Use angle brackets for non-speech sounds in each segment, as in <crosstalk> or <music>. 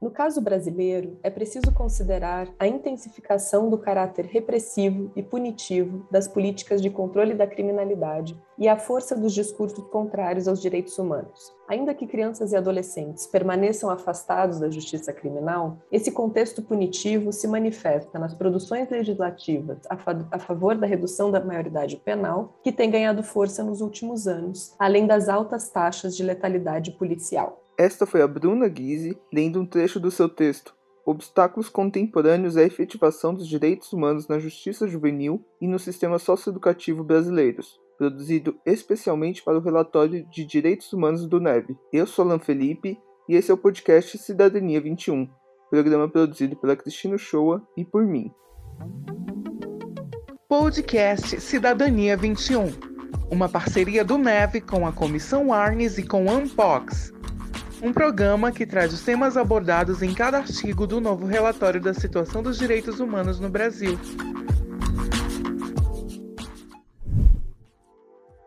No caso brasileiro, é preciso considerar a intensificação do caráter repressivo e punitivo das políticas de controle da criminalidade e a força dos discursos contrários aos direitos humanos. Ainda que crianças e adolescentes permaneçam afastados da justiça criminal, esse contexto punitivo se manifesta nas produções legislativas a, fa a favor da redução da maioridade penal, que tem ganhado força nos últimos anos, além das altas taxas de letalidade policial. Esta foi a Bruna Guise lendo um trecho do seu texto Obstáculos contemporâneos à efetivação dos direitos humanos na justiça juvenil e no sistema socioeducativo brasileiros, produzido especialmente para o relatório de direitos humanos do NEB. Eu sou Alan Felipe e esse é o podcast Cidadania 21, programa produzido pela Cristina Shoa e por mim. Podcast Cidadania 21, uma parceria do NEV com a Comissão Arnes e com a Unpox um programa que traz os temas abordados em cada artigo do novo relatório da situação dos direitos humanos no Brasil.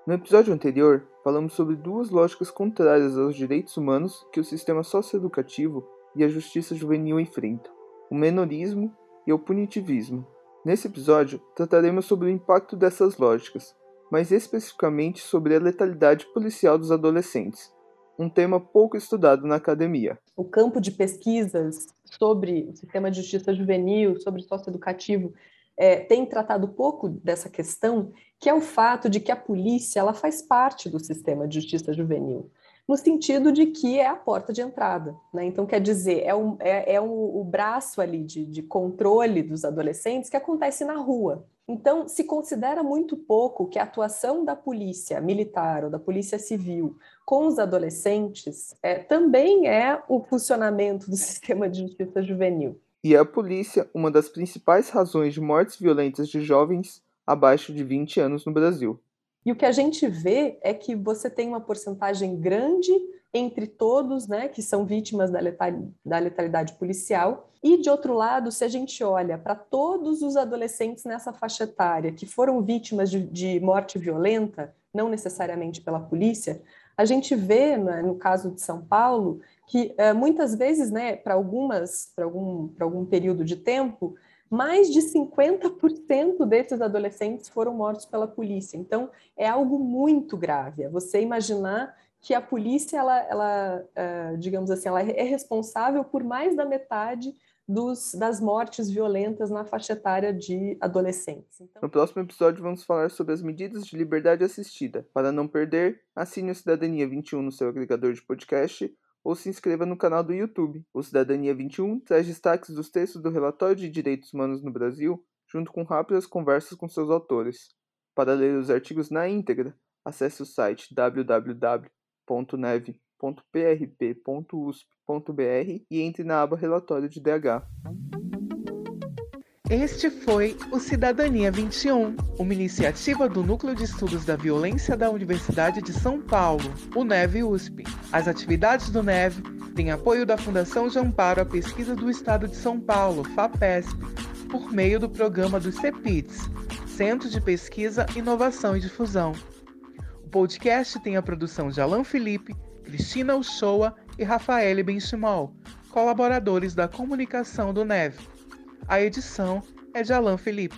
No episódio anterior, falamos sobre duas lógicas contrárias aos direitos humanos que o sistema socioeducativo e a justiça juvenil enfrentam: o menorismo e o punitivismo. Nesse episódio, trataremos sobre o impacto dessas lógicas, mais especificamente sobre a letalidade policial dos adolescentes, um tema pouco estudado na academia. O campo de pesquisas sobre o sistema de justiça juvenil, sobre socioeducativo, é, tem tratado pouco dessa questão, que é o fato de que a polícia ela faz parte do sistema de justiça juvenil, no sentido de que é a porta de entrada. Né? Então, quer dizer, é, um, é, é o braço ali de, de controle dos adolescentes que acontece na rua. Então, se considera muito pouco que a atuação da polícia militar ou da polícia civil com os adolescentes é, também é o funcionamento do <laughs> sistema de justiça juvenil. E a polícia uma das principais razões de mortes violentas de jovens abaixo de 20 anos no Brasil. E o que a gente vê é que você tem uma porcentagem grande entre todos né, que são vítimas da letalidade, da letalidade policial. E, de outro lado, se a gente olha para todos os adolescentes nessa faixa etária que foram vítimas de, de morte violenta, não necessariamente pela polícia, a gente vê, né, no caso de São Paulo, que é, muitas vezes, né, para algumas, para algum, algum período de tempo, mais de 50% desses adolescentes foram mortos pela polícia. Então, é algo muito grave. É você imaginar que a polícia, ela, ela uh, digamos assim, ela é responsável por mais da metade dos, das mortes violentas na faixa etária de adolescentes. Então... No próximo episódio vamos falar sobre as medidas de liberdade assistida. Para não perder, assine o Cidadania 21 no seu agregador de podcast ou se inscreva no canal do YouTube. O Cidadania 21 traz destaques dos textos do Relatório de Direitos Humanos no Brasil, junto com rápidas conversas com seus autores. Para ler os artigos na íntegra, acesse o site www www.neve.prp.usp.br e entre na aba Relatório de DH. Este foi o Cidadania 21, uma iniciativa do Núcleo de Estudos da Violência da Universidade de São Paulo, o NEV USP. As atividades do NEV têm apoio da Fundação de Amparo à Pesquisa do Estado de São Paulo, FAPESP, por meio do programa do CEPITS, Centro de Pesquisa, Inovação e Difusão podcast tem a produção de Alan Felipe, Cristina Uchoa e Rafael Benchimol, colaboradores da comunicação do NEV. A edição é de Alan Felipe.